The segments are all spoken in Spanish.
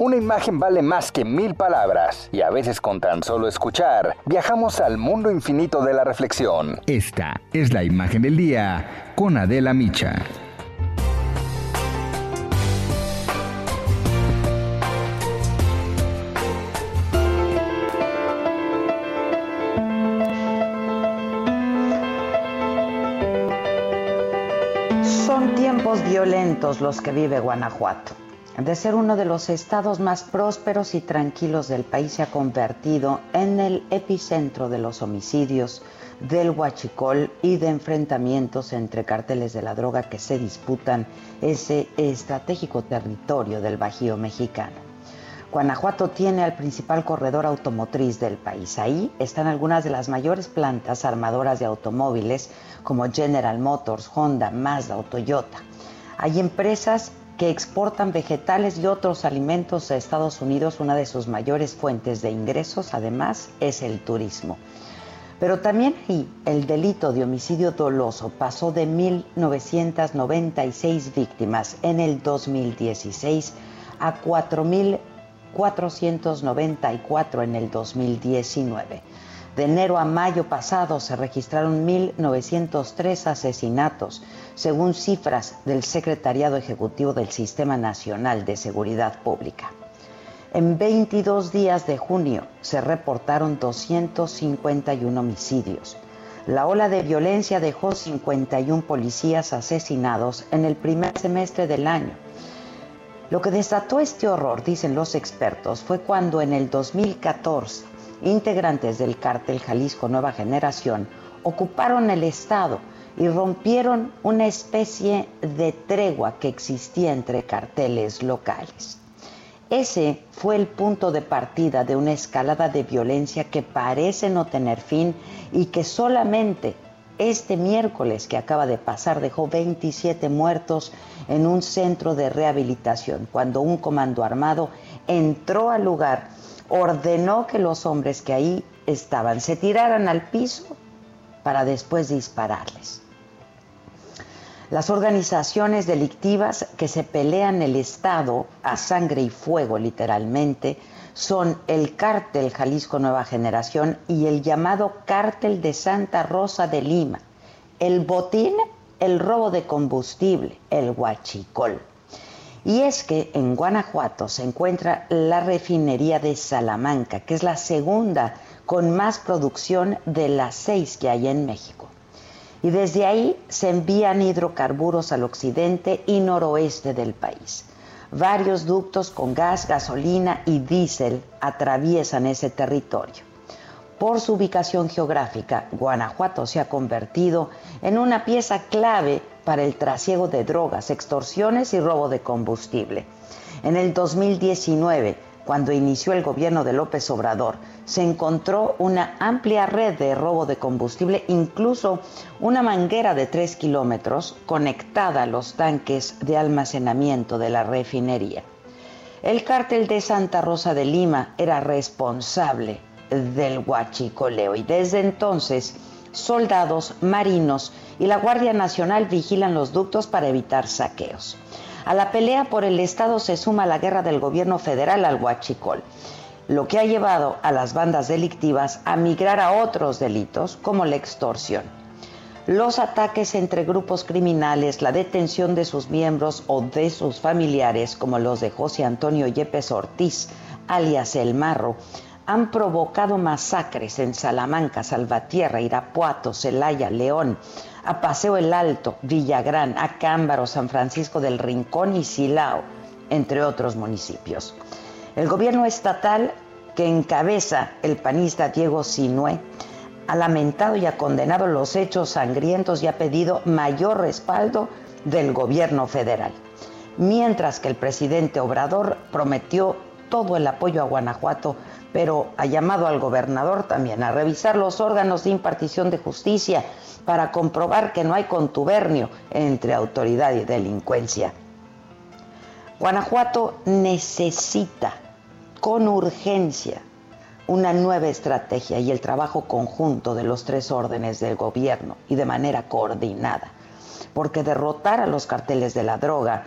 Una imagen vale más que mil palabras y a veces con tan solo escuchar viajamos al mundo infinito de la reflexión. Esta es la imagen del día con Adela Micha. Son tiempos violentos los que vive Guanajuato. De ser uno de los estados más prósperos y tranquilos del país, se ha convertido en el epicentro de los homicidios, del huachicol y de enfrentamientos entre carteles de la droga que se disputan ese estratégico territorio del Bajío mexicano. Guanajuato tiene al principal corredor automotriz del país. Ahí están algunas de las mayores plantas armadoras de automóviles como General Motors, Honda, Mazda o Toyota. Hay empresas que exportan vegetales y otros alimentos a Estados Unidos. Una de sus mayores fuentes de ingresos, además, es el turismo. Pero también ahí el delito de homicidio doloso pasó de 1.996 víctimas en el 2016 a 4.494 en el 2019. De enero a mayo pasado se registraron 1.903 asesinatos, según cifras del Secretariado Ejecutivo del Sistema Nacional de Seguridad Pública. En 22 días de junio se reportaron 251 homicidios. La ola de violencia dejó 51 policías asesinados en el primer semestre del año. Lo que desató este horror, dicen los expertos, fue cuando en el 2014 integrantes del cártel Jalisco Nueva Generación ocuparon el Estado y rompieron una especie de tregua que existía entre carteles locales. Ese fue el punto de partida de una escalada de violencia que parece no tener fin y que solamente este miércoles que acaba de pasar dejó 27 muertos en un centro de rehabilitación, cuando un comando armado entró al lugar, ordenó que los hombres que ahí estaban se tiraran al piso para después dispararles. Las organizaciones delictivas que se pelean el Estado a sangre y fuego literalmente son el cártel Jalisco Nueva Generación y el llamado cártel de Santa Rosa de Lima. El botín, el robo de combustible, el huachicol. Y es que en Guanajuato se encuentra la refinería de Salamanca, que es la segunda con más producción de las seis que hay en México y desde ahí se envían hidrocarburos al occidente y noroeste del país. Varios ductos con gas, gasolina y diésel atraviesan ese territorio. Por su ubicación geográfica, Guanajuato se ha convertido en una pieza clave para el trasiego de drogas, extorsiones y robo de combustible. En el 2019, cuando inició el gobierno de López Obrador, se encontró una amplia red de robo de combustible, incluso una manguera de tres kilómetros conectada a los tanques de almacenamiento de la refinería. El cártel de Santa Rosa de Lima era responsable del huachicoleo y desde entonces soldados, marinos y la Guardia Nacional vigilan los ductos para evitar saqueos. A la pelea por el Estado se suma la guerra del gobierno federal al huachicol lo que ha llevado a las bandas delictivas a migrar a otros delitos como la extorsión. Los ataques entre grupos criminales, la detención de sus miembros o de sus familiares, como los de José Antonio Yepes Ortiz, alias El Marro, han provocado masacres en Salamanca, Salvatierra, Irapuato, Celaya, León, a Paseo el Alto, Villagrán, Acámbaro, San Francisco del Rincón y Silao, entre otros municipios. El gobierno estatal que encabeza el panista Diego Sinue ha lamentado y ha condenado los hechos sangrientos y ha pedido mayor respaldo del gobierno federal. Mientras que el presidente Obrador prometió todo el apoyo a Guanajuato, pero ha llamado al gobernador también a revisar los órganos de impartición de justicia para comprobar que no hay contubernio entre autoridad y delincuencia. Guanajuato necesita con urgencia una nueva estrategia y el trabajo conjunto de los tres órdenes del gobierno y de manera coordinada. Porque derrotar a los carteles de la droga,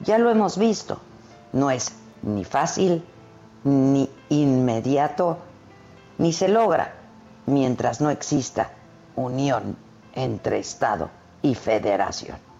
ya lo hemos visto, no es ni fácil, ni inmediato, ni se logra mientras no exista unión entre Estado y Federación.